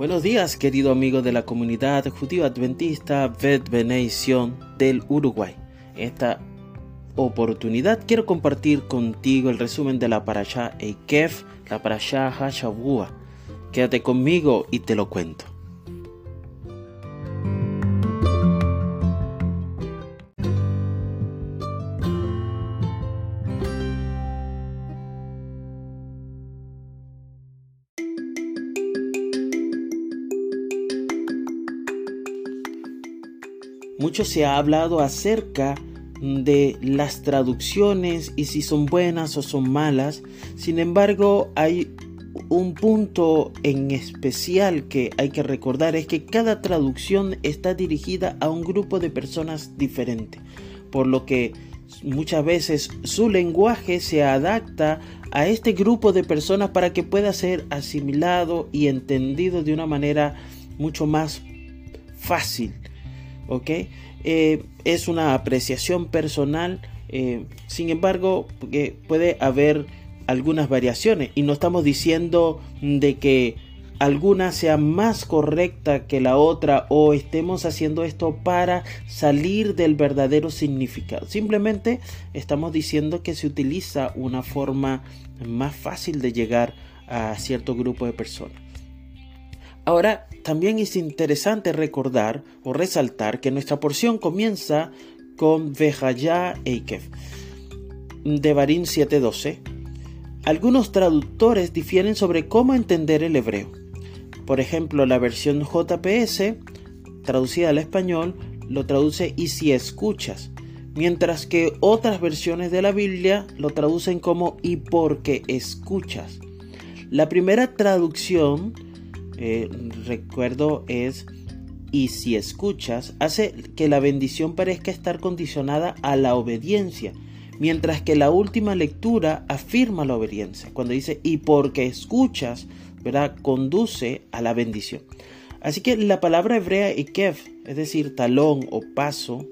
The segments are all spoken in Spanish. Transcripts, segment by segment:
Buenos días, querido amigo de la comunidad judío adventista Beneición del Uruguay. En esta oportunidad quiero compartir contigo el resumen de la parasha Eikef, la parasha Hashavua. Quédate conmigo y te lo cuento. Mucho se ha hablado acerca de las traducciones y si son buenas o son malas. Sin embargo, hay un punto en especial que hay que recordar es que cada traducción está dirigida a un grupo de personas diferente, por lo que muchas veces su lenguaje se adapta a este grupo de personas para que pueda ser asimilado y entendido de una manera mucho más fácil. ¿Ok? Eh, es una apreciación personal, eh, sin embargo, puede haber algunas variaciones y no estamos diciendo de que alguna sea más correcta que la otra o estemos haciendo esto para salir del verdadero significado. Simplemente estamos diciendo que se utiliza una forma más fácil de llegar a cierto grupo de personas. Ahora, también es interesante recordar o resaltar que nuestra porción comienza con Vejaya Eikev de Barín 7:12. Algunos traductores difieren sobre cómo entender el hebreo. Por ejemplo, la versión JPS, traducida al español, lo traduce y si escuchas, mientras que otras versiones de la Biblia lo traducen como y porque escuchas. La primera traducción eh, recuerdo es y si escuchas, hace que la bendición parezca estar condicionada a la obediencia, mientras que la última lectura afirma la obediencia, cuando dice y porque escuchas, ¿verdad? conduce a la bendición. Así que la palabra hebrea ikev, es decir, talón o paso,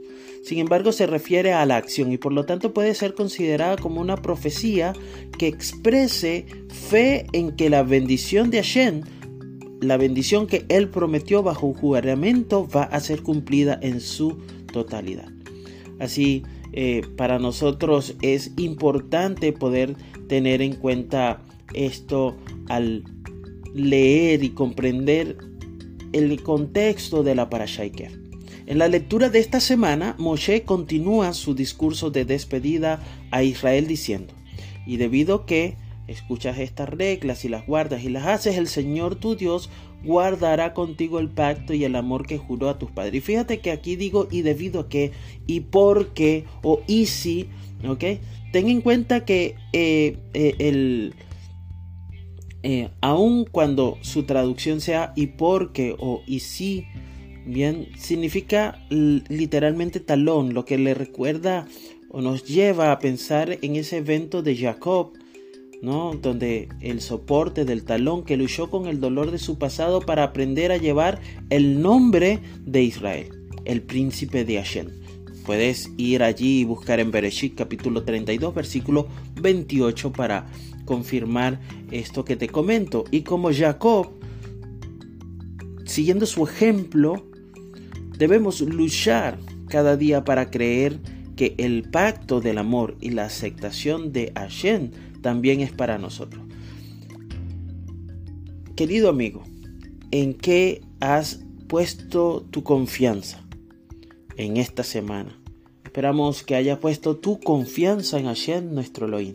sin embargo se refiere a la acción y por lo tanto puede ser considerada como una profecía que exprese fe en que la bendición de Hashem la bendición que Él prometió bajo un juramento va a ser cumplida en su totalidad. Así, eh, para nosotros es importante poder tener en cuenta esto al leer y comprender el contexto de la Parashaiker. En la lectura de esta semana, Moshe continúa su discurso de despedida a Israel diciendo, y debido que escuchas estas reglas y las guardas y las haces, el Señor tu Dios guardará contigo el pacto y el amor que juró a tus padres. Y fíjate que aquí digo y debido a que, y porque, o y si, ¿ok? Ten en cuenta que eh, eh, el, eh, aun cuando su traducción sea y porque o y si, bien, significa literalmente talón, lo que le recuerda o nos lleva a pensar en ese evento de Jacob donde el soporte del talón que luchó con el dolor de su pasado para aprender a llevar el nombre de Israel, el príncipe de Hashem. Puedes ir allí y buscar en Bereshit capítulo 32 versículo 28 para confirmar esto que te comento. Y como Jacob, siguiendo su ejemplo, debemos luchar cada día para creer que el pacto del amor y la aceptación de Hashem también es para nosotros. Querido amigo, ¿en qué has puesto tu confianza en esta semana? Esperamos que hayas puesto tu confianza en Hashem, nuestro Elohim,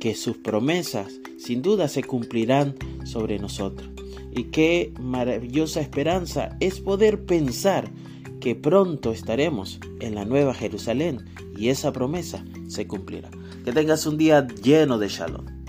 que sus promesas sin duda se cumplirán sobre nosotros. Y qué maravillosa esperanza es poder pensar que pronto estaremos en la nueva Jerusalén y esa promesa se cumplirá. Que tengas un día lleno de shalom.